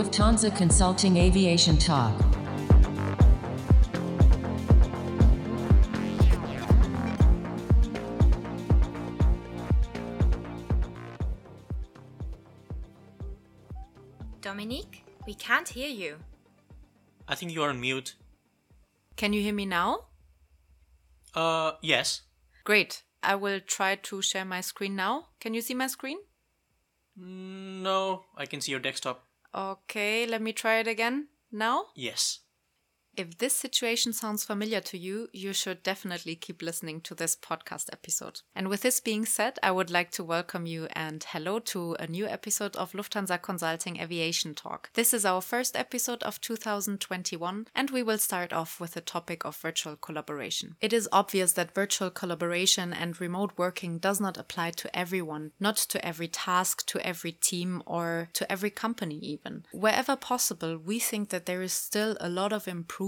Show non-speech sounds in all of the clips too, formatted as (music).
Lufthansa Consulting Aviation Talk. Dominique, we can't hear you. I think you are on mute. Can you hear me now? Uh, yes. Great. I will try to share my screen now. Can you see my screen? Mm, No, I can see your desktop. Okay, let me try it again. Now? Yes. If this situation sounds familiar to you, you should definitely keep listening to this podcast episode. And with this being said, I would like to welcome you and hello to a new episode of Lufthansa Consulting Aviation Talk. This is our first episode of 2021, and we will start off with the topic of virtual collaboration. It is obvious that virtual collaboration and remote working does not apply to everyone, not to every task, to every team, or to every company, even. Wherever possible, we think that there is still a lot of improvement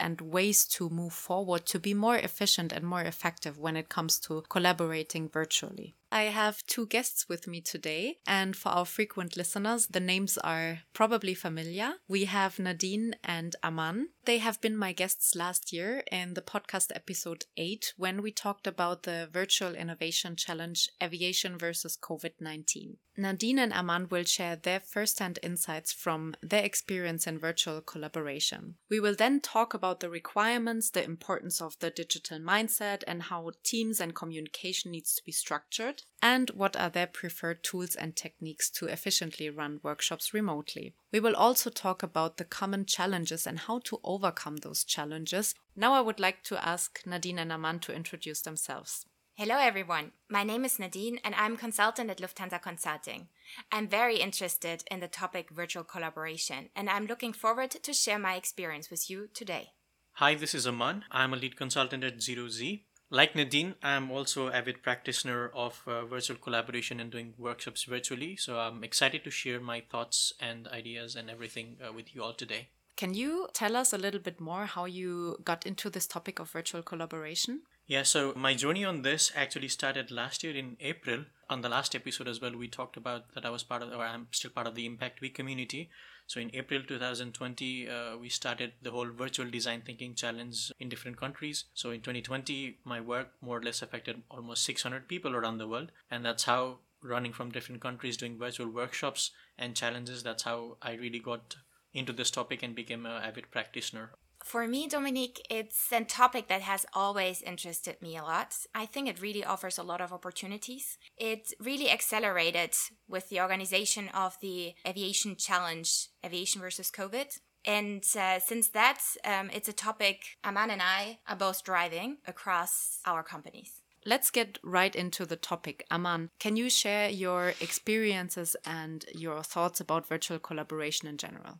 and ways to move forward to be more efficient and more effective when it comes to collaborating virtually. I have two guests with me today, and for our frequent listeners, the names are probably familiar. We have Nadine and Aman. They have been my guests last year in the podcast episode 8 when we talked about the Virtual Innovation Challenge Aviation versus COVID 19. Nadine and Aman will share their first hand insights from their experience in virtual collaboration. We will then talk about the requirements, the importance of the digital mindset, and how teams and communication needs to be structured and what are their preferred tools and techniques to efficiently run workshops remotely. We will also talk about the common challenges and how to overcome those challenges. Now, I would like to ask Nadine and Aman to introduce themselves. Hello, everyone. My name is Nadine, and I'm consultant at Lufthansa Consulting. I'm very interested in the topic virtual collaboration, and I'm looking forward to share my experience with you today. Hi, this is Aman. I'm a lead consultant at Zero Z. Like Nadine, I'm also avid practitioner of uh, virtual collaboration and doing workshops virtually. So I'm excited to share my thoughts and ideas and everything uh, with you all today. Can you tell us a little bit more how you got into this topic of virtual collaboration? Yeah, so my journey on this actually started last year in April. On the last episode as well, we talked about that I was part of, or I'm still part of the Impact Week community. So in April 2020, uh, we started the whole virtual design thinking challenge in different countries. So in 2020, my work more or less affected almost 600 people around the world. And that's how running from different countries, doing virtual workshops and challenges, that's how I really got into this topic and became an avid practitioner. For me, Dominique, it's a topic that has always interested me a lot. I think it really offers a lot of opportunities. It really accelerated with the organization of the Aviation Challenge, Aviation versus COVID. And uh, since that, um, it's a topic Aman and I are both driving across our companies. Let's get right into the topic. Aman, can you share your experiences and your thoughts about virtual collaboration in general?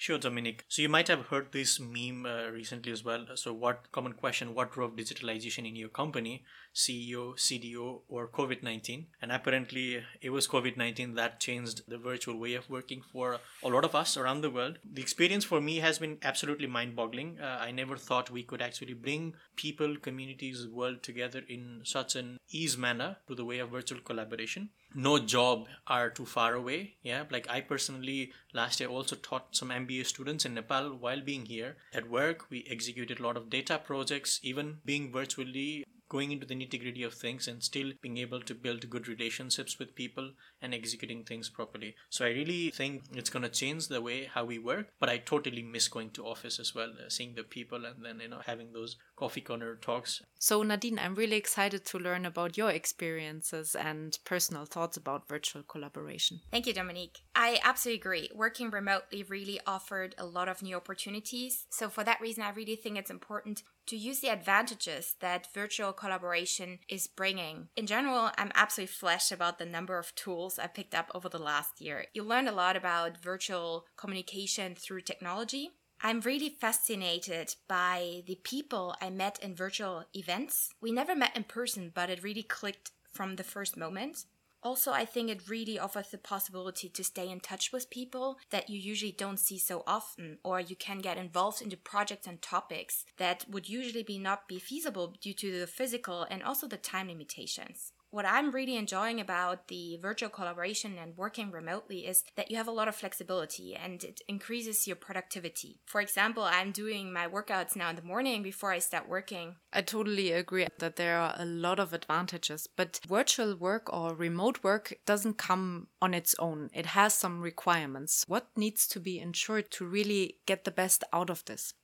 Sure, Dominic. So you might have heard this meme uh, recently as well. So, what common question? What drove digitalization in your company? CEO, CDO, or COVID nineteen? And apparently, it was COVID nineteen that changed the virtual way of working for a lot of us around the world. The experience for me has been absolutely mind-boggling. Uh, I never thought we could actually bring people, communities, world together in such an ease manner through the way of virtual collaboration no job are too far away yeah like i personally last year also taught some mba students in nepal while being here at work we executed a lot of data projects even being virtually going into the nitty gritty of things and still being able to build good relationships with people and executing things properly. So I really think it's going to change the way how we work, but I totally miss going to office as well, uh, seeing the people and then, you know, having those coffee corner talks. So Nadine, I'm really excited to learn about your experiences and personal thoughts about virtual collaboration. Thank you, Dominique. I absolutely agree. Working remotely really offered a lot of new opportunities. So for that reason, I really think it's important to use the advantages that virtual collaboration is bringing. In general, I'm absolutely flashed about the number of tools I picked up over the last year. You learned a lot about virtual communication through technology. I'm really fascinated by the people I met in virtual events. We never met in person, but it really clicked from the first moment. Also, I think it really offers the possibility to stay in touch with people that you usually don't see so often, or you can get involved into projects and topics that would usually be not be feasible due to the physical and also the time limitations. What I'm really enjoying about the virtual collaboration and working remotely is that you have a lot of flexibility and it increases your productivity. For example, I'm doing my workouts now in the morning before I start working. I totally agree that there are a lot of advantages, but virtual work or remote work doesn't come on its own. It has some requirements. What needs to be ensured to really get the best out of this?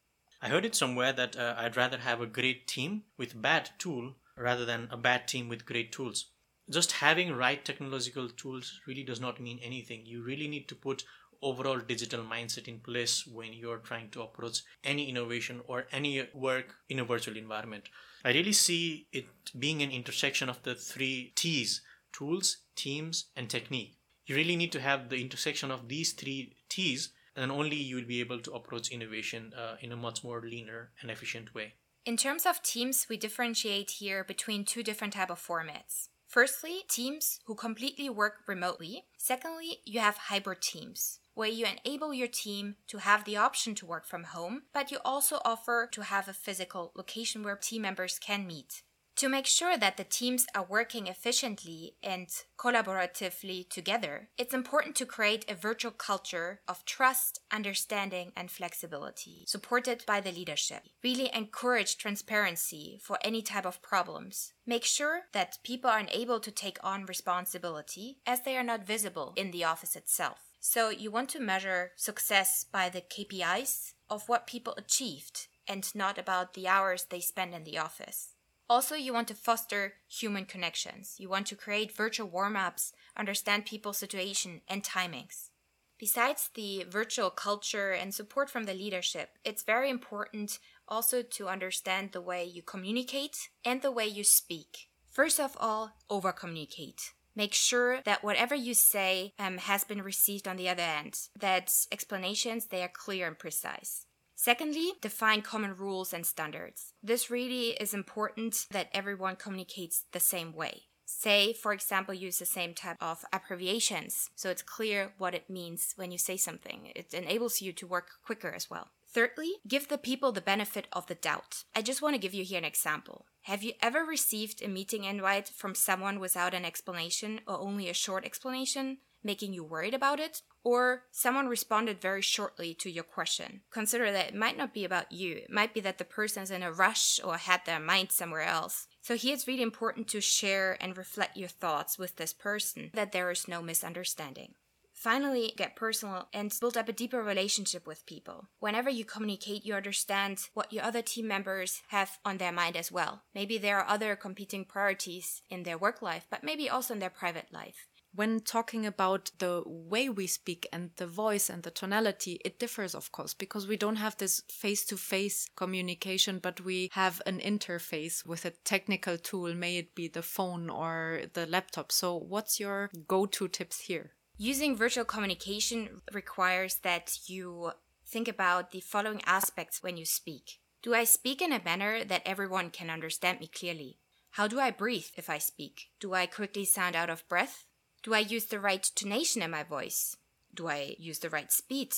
I heard it somewhere that uh, I'd rather have a great team with bad tool rather than a bad team with great tools. Just having right technological tools really does not mean anything. You really need to put overall digital mindset in place when you're trying to approach any innovation or any work in a virtual environment. I really see it being an intersection of the three T's tools, teams, and technique. You really need to have the intersection of these three T's, and only you will be able to approach innovation uh, in a much more leaner and efficient way. In terms of teams, we differentiate here between two different type of formats. Firstly, teams who completely work remotely. Secondly, you have hybrid teams, where you enable your team to have the option to work from home, but you also offer to have a physical location where team members can meet. To make sure that the teams are working efficiently and collaboratively together, it's important to create a virtual culture of trust, understanding, and flexibility, supported by the leadership. Really encourage transparency for any type of problems. Make sure that people are able to take on responsibility as they are not visible in the office itself. So you want to measure success by the KPIs of what people achieved and not about the hours they spend in the office. Also, you want to foster human connections. You want to create virtual warm ups, understand people's situation and timings. Besides the virtual culture and support from the leadership, it's very important also to understand the way you communicate and the way you speak. First of all, over communicate. Make sure that whatever you say um, has been received on the other end, that explanations they are clear and precise. Secondly, define common rules and standards. This really is important that everyone communicates the same way. Say, for example, use the same type of abbreviations so it's clear what it means when you say something. It enables you to work quicker as well. Thirdly, give the people the benefit of the doubt. I just want to give you here an example. Have you ever received a meeting invite from someone without an explanation or only a short explanation? Making you worried about it, or someone responded very shortly to your question. Consider that it might not be about you. It might be that the person is in a rush or had their mind somewhere else. So here it's really important to share and reflect your thoughts with this person, that there is no misunderstanding. Finally, get personal and build up a deeper relationship with people. Whenever you communicate, you understand what your other team members have on their mind as well. Maybe there are other competing priorities in their work life, but maybe also in their private life when talking about the way we speak and the voice and the tonality, it differs, of course, because we don't have this face to face communication, but we have an interface with a technical tool, may it be the phone or the laptop. So, what's your go to tips here? Using virtual communication requires that you think about the following aspects when you speak. Do I speak in a manner that everyone can understand me clearly? How do I breathe if I speak? Do I quickly sound out of breath? Do I use the right tonation in my voice? Do I use the right speed?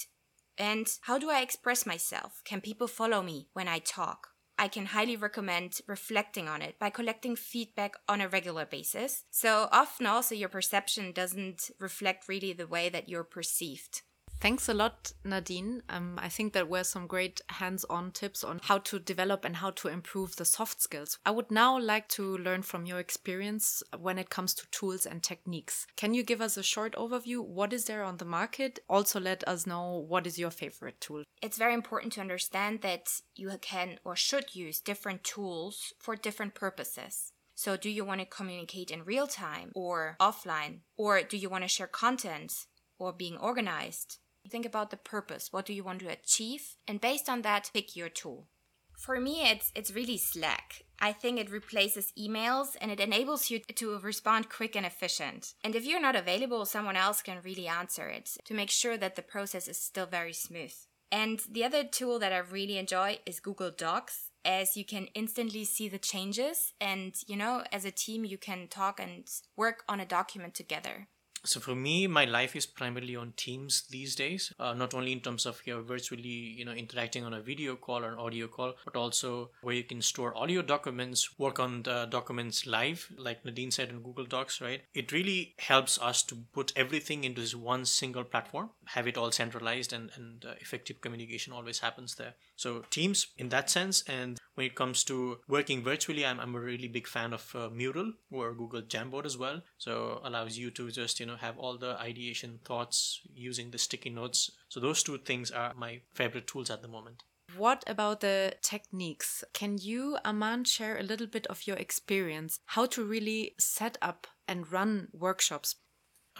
And how do I express myself? Can people follow me when I talk? I can highly recommend reflecting on it by collecting feedback on a regular basis. So often also your perception doesn't reflect really the way that you're perceived. Thanks a lot, Nadine. Um, I think that were some great hands on tips on how to develop and how to improve the soft skills. I would now like to learn from your experience when it comes to tools and techniques. Can you give us a short overview? What is there on the market? Also, let us know what is your favorite tool. It's very important to understand that you can or should use different tools for different purposes. So, do you want to communicate in real time or offline? Or do you want to share content or being organized? Think about the purpose. What do you want to achieve? And based on that, pick your tool. For me, it's it's really Slack. I think it replaces emails and it enables you to respond quick and efficient. And if you're not available, someone else can really answer it to make sure that the process is still very smooth. And the other tool that I really enjoy is Google Docs as you can instantly see the changes and you know as a team you can talk and work on a document together So for me, my life is primarily on Teams these days. Uh, not only in terms of you know, virtually, you know, interacting on a video call or an audio call, but also where you can store your documents, work on the documents live, like Nadine said in Google Docs, right? It really helps us to put everything into this one single platform, have it all centralized, and and uh, effective communication always happens there. So Teams in that sense, and when it comes to working virtually, I'm, I'm a really big fan of uh, Mural or Google Jamboard as well. So allows you to just you know have all the ideation thoughts using the sticky notes. So those two things are my favorite tools at the moment. What about the techniques? Can you, Aman, share a little bit of your experience how to really set up and run workshops?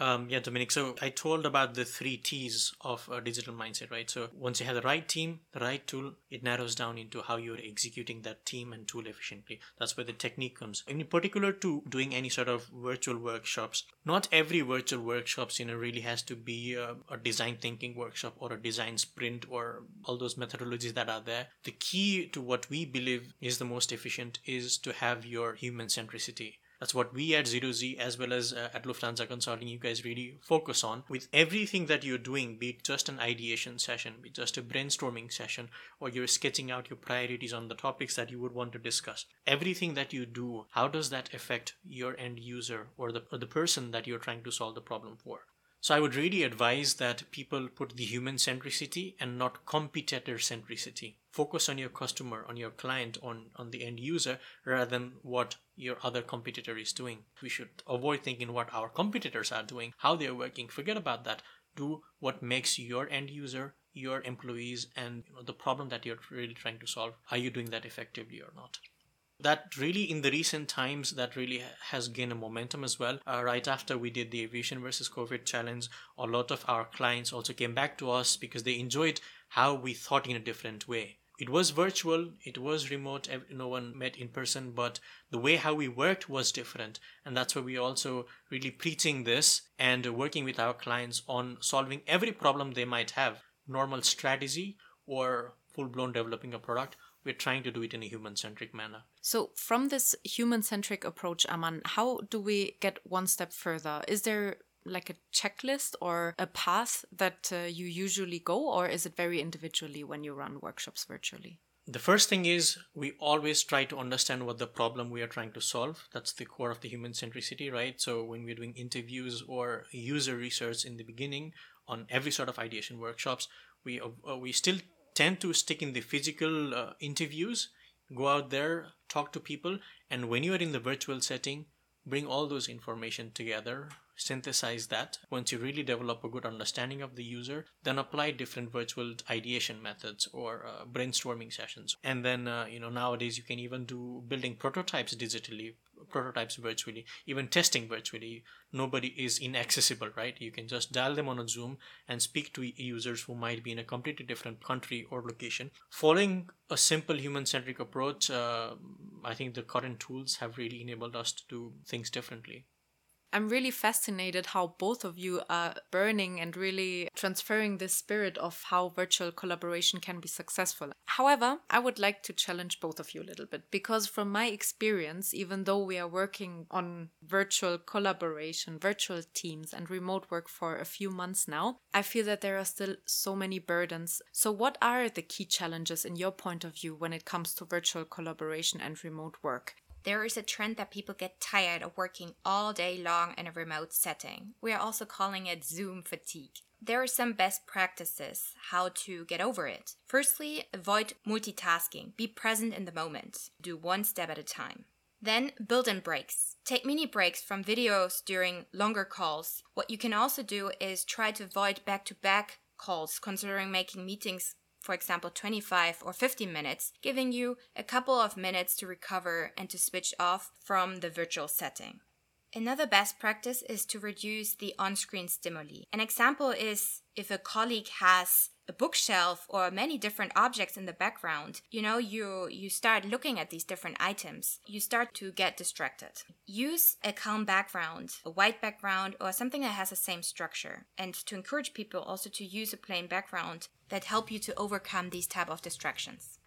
Um, yeah, Dominic. So I told about the three T's of a digital mindset, right? So once you have the right team, the right tool, it narrows down into how you're executing that team and tool efficiently. That's where the technique comes. In particular, to doing any sort of virtual workshops, not every virtual workshops, you know, really has to be a, a design thinking workshop or a design sprint or all those methodologies that are there. The key to what we believe is the most efficient is to have your human centricity that's what we at Zero Z as well as uh, at Lufthansa Consulting, you guys really focus on with everything that you're doing, be it just an ideation session, be just a brainstorming session, or you're sketching out your priorities on the topics that you would want to discuss. Everything that you do, how does that affect your end user or the, or the person that you're trying to solve the problem for? So I would really advise that people put the human centricity and not competitor centricity. Focus on your customer, on your client, on, on the end user rather than what your other competitor is doing. We should avoid thinking what our competitors are doing, how they're working. Forget about that. Do what makes your end user, your employees, and you know, the problem that you're really trying to solve. Are you doing that effectively or not? That really in the recent times that really has gained a momentum as well. Uh, right after we did the aviation versus covid challenge a lot of our clients also came back to us because they enjoyed how we thought in a different way. It was virtual it was remote no one met in person but the way how we worked was different. And that's why we also really preaching this and working with our clients on solving every problem they might have. Normal strategy or full blown developing a product we're trying to do it in a human centric manner. So, from this human centric approach, Aman, how do we get one step further? Is there like a checklist or a path that uh, you usually go, or is it very individually when you run workshops virtually? The first thing is we always try to understand what the problem we are trying to solve. That's the core of the human centricity, right? So when we're doing interviews or user research in the beginning on every sort of ideation workshops, we uh, we still tend to stick in the physical uh, interviews, go out there, talk to people, and when you are in the virtual setting, bring all those information together, synthesize that. Once you really develop a good understanding of the user, then apply different virtual ideation methods or uh, brainstorming sessions. And then, uh, you know, nowadays you can even do building prototypes digitally, prototypes virtually, even testing virtually. Nobody is inaccessible, right? You can just dial them on a Zoom and speak to users who might be in a completely different country or location. Following a simple human centric approach, uh, I think the current tools have really enabled us to do things differently. I'm really fascinated how both of you are burning and really transferring this spirit of how virtual collaboration can be successful. However, I would like to challenge both of you a little bit because, from my experience, even though we are working on virtual collaboration, virtual teams, and remote work for a few months now, I feel that there are still so many burdens. So, what are the key challenges in your point of view when it comes to virtual collaboration and remote work? There is a trend that people get tired of working all day long in a remote setting. We are also calling it Zoom fatigue. There are some best practices how to get over it. Firstly, avoid multitasking. Be present in the moment. Do one step at a time. Then build in breaks. Take mini breaks from videos during longer calls. What you can also do is try to avoid back to back calls, considering making meetings for example, 25 or 50 minutes, giving you a couple of minutes to recover and to switch off from the virtual setting. Another best practice is to reduce the on screen stimuli. An example is if a colleague has a bookshelf or many different objects in the background you know you you start looking at these different items. You start to get distracted. Use a calm background a white background or something that has the same structure. And to encourage people also to use a plain background that help you to overcome these type of distractions.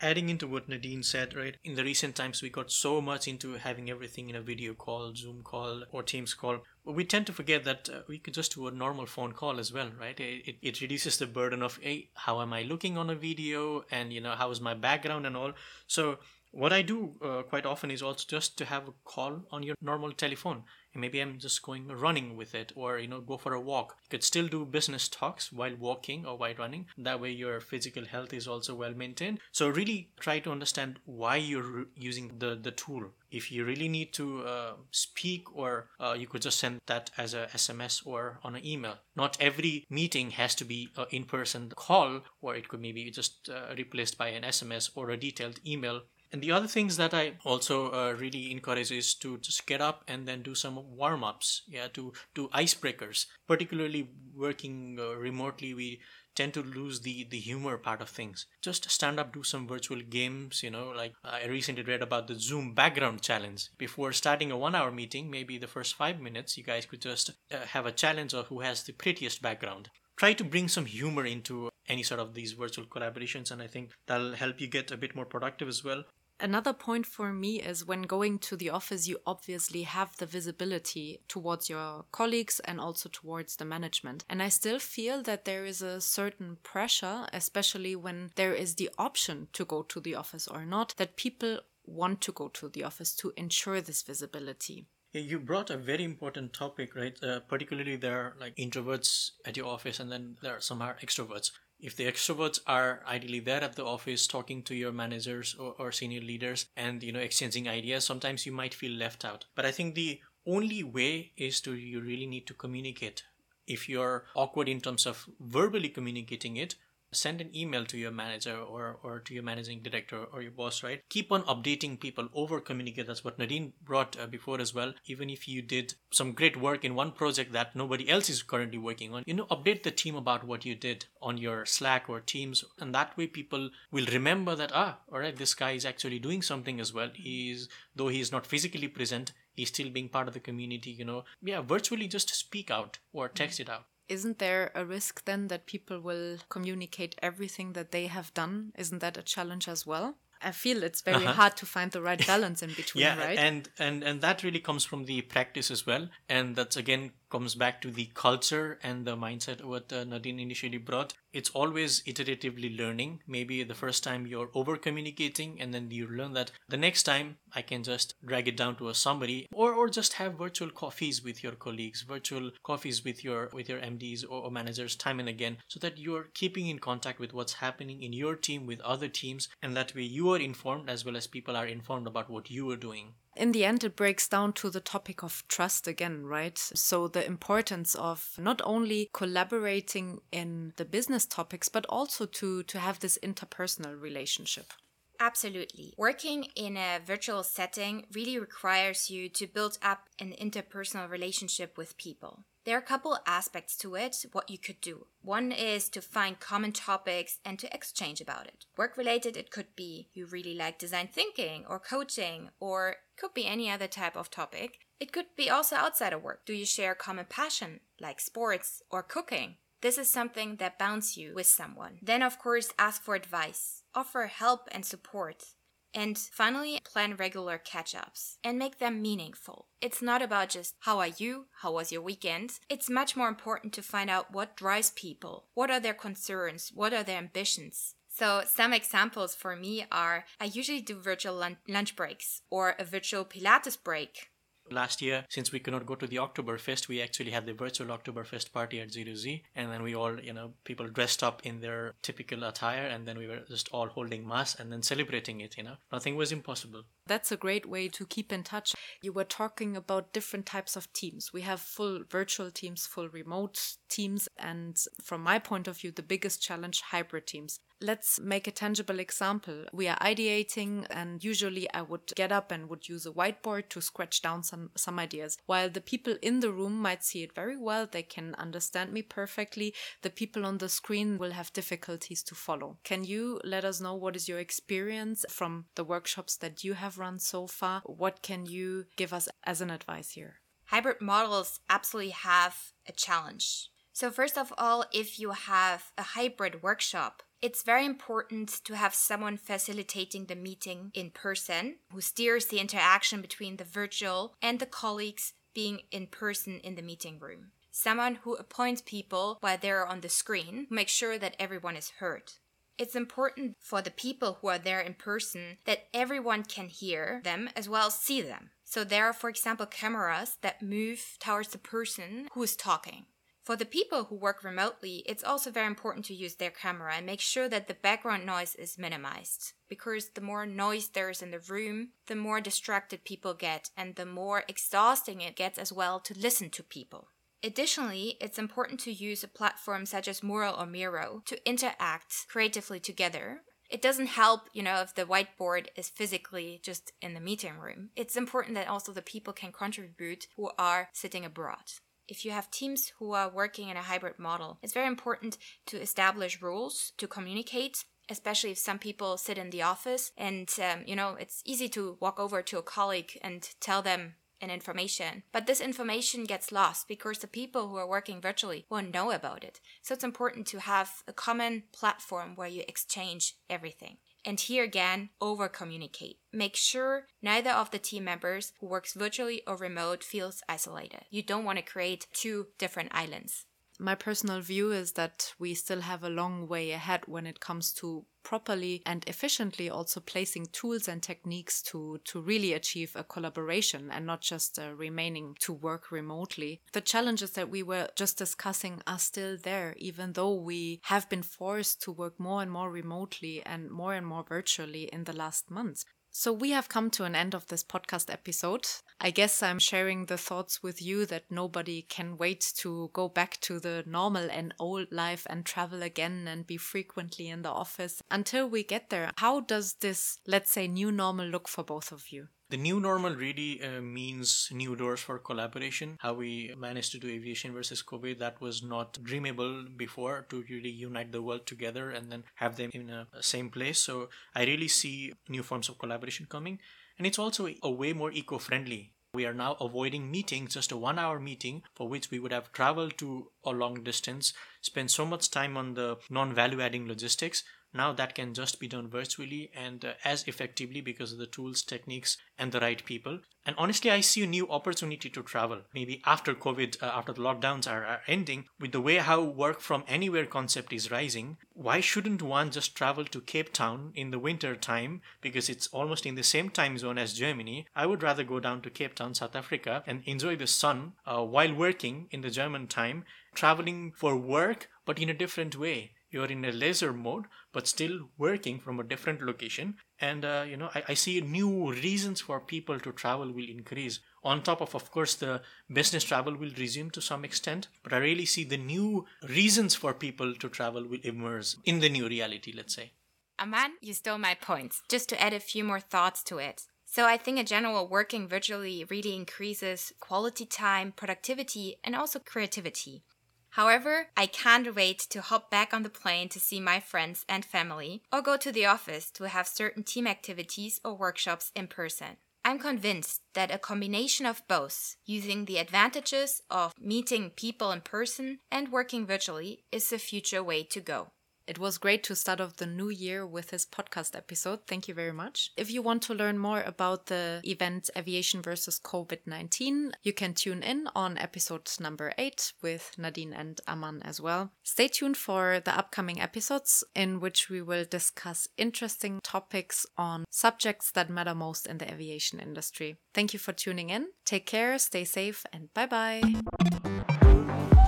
Adding into what Nadine said, right? In the recent times, we got so much into having everything in a video call, Zoom call, or Teams call we tend to forget that uh, we could just do a normal phone call as well, right? It, it reduces the burden of, hey, how am I looking on a video and, you know, how is my background and all. So what I do uh, quite often is also just to have a call on your normal telephone. And maybe I'm just going running with it or, you know, go for a walk. You could still do business talks while walking or while running. That way your physical health is also well maintained. So really try to understand why you're using the, the tool. If you really need to uh, speak or uh, you could just send that as a SMS or on an email. Not every meeting has to be an in-person call or it could maybe just uh, replaced by an SMS or a detailed email and the other things that I also uh, really encourage is to just get up and then do some warm ups, yeah, to do icebreakers. Particularly working uh, remotely, we tend to lose the the humor part of things. Just stand up, do some virtual games. You know, like I recently read about the Zoom background challenge. Before starting a one hour meeting, maybe the first five minutes, you guys could just uh, have a challenge of who has the prettiest background try to bring some humor into any sort of these virtual collaborations and i think that'll help you get a bit more productive as well Another point for me is when going to the office, you obviously have the visibility towards your colleagues and also towards the management. And I still feel that there is a certain pressure, especially when there is the option to go to the office or not, that people want to go to the office to ensure this visibility. You brought a very important topic, right? Uh, particularly, there are like introverts at your office, and then there are some are extroverts if the extroverts are ideally there at the office talking to your managers or, or, senior leaders and you know exchanging ideas sometimes you might feel left out. But i think the only way is to you really need to communicate. If you're awkward in terms of verbally communicating it send an email to your manager or, or to your managing director or your boss right? Keep on updating people over communicate that's what nadine brought uh, before as well. Even if you did some great work in one project that nobody else is currently working on you know update the team about what you did on your slack or teams. And that way people will remember that ah all right this guy is actually doing something as well. He's though he's not physically present he's still being part of the community you know. Yeah virtually just speak out or text it out isn't there a risk then that people will communicate everything that they have done? Isn't that a challenge as well? I feel it's very uh-huh. hard to find the right balance in between, (laughs) yeah, right? And and and that really comes from the practice as well. And that's again comes back to the culture and the mindset what uh, Nadine initially brought. It's always iteratively learning. Maybe the first time you're over communicating and then you learn that the next time I can just drag it down to a summary or, or just have virtual coffees with your colleagues, virtual coffees with your with your MDs or, or managers time and again so that you're keeping in contact with what's happening in your team with other teams and that way you are informed as well as people are informed about what you are doing in the end, it breaks down to the topic of trust again, right? So, the importance of not only collaborating in the business topics, but also to, to have this interpersonal relationship. Absolutely. Working in a virtual setting really requires you to build up an interpersonal relationship with people. There are a couple aspects to it, what you could do. One is to find common topics and to exchange about it. Work related, it could be you really like design thinking or coaching, or could be any other type of topic. It could be also outside of work. Do you share common passion, like sports or cooking? This is something that bounds you with someone. Then, of course, ask for advice, offer help and support. And finally, plan regular catch ups and make them meaningful. It's not about just how are you, how was your weekend. It's much more important to find out what drives people, what are their concerns, what are their ambitions. So, some examples for me are I usually do virtual lunch breaks or a virtual Pilates break Last year, since we could not go to the Oktoberfest, we actually had the virtual Oktoberfest party at Zero Z, and then we all, you know, people dressed up in their typical attire, and then we were just all holding mass and then celebrating it. You know, nothing was impossible. That's a great way to keep in touch. You were talking about different types of teams. We have full virtual teams, full remote teams, and from my point of view, the biggest challenge hybrid teams. Let's make a tangible example. We are ideating, and usually I would get up and would use a whiteboard to scratch down some, some ideas. While the people in the room might see it very well, they can understand me perfectly. The people on the screen will have difficulties to follow. Can you let us know what is your experience from the workshops that you have run so far? What can you give us as an advice here? Hybrid models absolutely have a challenge. So, first of all, if you have a hybrid workshop, it's very important to have someone facilitating the meeting in person who steers the interaction between the virtual and the colleagues being in person in the meeting room. Someone who appoints people while they're on the screen, who makes sure that everyone is heard. It's important for the people who are there in person that everyone can hear them as well as see them. So there are, for example, cameras that move towards the person who is talking. For the people who work remotely, it's also very important to use their camera and make sure that the background noise is minimized. Because the more noise there is in the room, the more distracted people get and the more exhausting it gets as well to listen to people. Additionally, it's important to use a platform such as Mural or Miro to interact creatively together. It doesn't help, you know, if the whiteboard is physically just in the meeting room. It's important that also the people can contribute who are sitting abroad if you have teams who are working in a hybrid model, it's very important to establish rules to communicate especially if some people sit in the office and um, you know it's easy to walk over to a colleague and tell them an information. But this information gets lost because the people who are working virtually won't know about it. So it's important to have a common platform where you exchange everything and here again, over communicate. Make sure neither of the team members who works virtually or remote feels isolated. You don't want to create two different islands my personal view is that we still have a long way ahead when it comes to properly and efficiently also placing tools and techniques to to really achieve a collaboration and not just uh, remaining to work remotely. The challenges that we were just discussing are still there even though we have been forced to work more and more remotely and more and more virtually in the last months so, we have come to an end of this podcast episode. I guess I'm sharing the thoughts with you that nobody can wait to go back to the normal and old life and travel again and be frequently in the office. Until we get there, how does this, let's say, new normal look for both of you? The new normal really uh, means new doors for collaboration. How we managed to do aviation versus COVID, that was not dreamable before to really unite the world together and then have them in a same place. So I really see new forms of collaboration coming. And it's also a way more eco friendly we are now avoiding meetings, just a one hour meeting for which we would have traveled to a long distance, spend so much time on the non value adding logistics now that can just be done virtually and uh, as effectively because of the tools, techniques, and the right people. And honestly, I see a new opportunity to travel. Maybe after COVID, uh, after the lockdowns are, are ending, with the way how work from anywhere concept is rising, why shouldn't one just travel to Cape Town in the winter time because it's almost in the same time zone as Germany? I would rather go down to Cape Town, South Africa, and enjoy the sun uh, while working in the German time, traveling for work, but in a different way you're in a leisure mode but still working from a different location. And uh, you know I, I, see new reasons for people to travel will increase. On top of of course the business travel will resume to some extent but i really see the new reasons for people to travel will emerge in the new reality let's say. Aman you stole my points just to add a few more thoughts to it. So I think in general, working virtually really increases quality time, productivity, and also creativity. However, I can't wait to hop back on the plane to see my friends and family, or go to the office to have certain team activities or workshops in person. I'm convinced that a combination of both, using the advantages of meeting people in person and working virtually, is the future way to go. It was great to start off the new year with this podcast episode. Thank you very much. If you want to learn more about the event Aviation versus COVID 19, you can tune in on episode number eight with Nadine and Aman as well. Stay tuned for the upcoming episodes in which we will discuss interesting topics on subjects that matter most in the aviation industry. Thank you for tuning in. Take care, stay safe, and bye bye.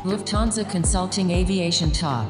Lufthansa Consulting Aviation Talk.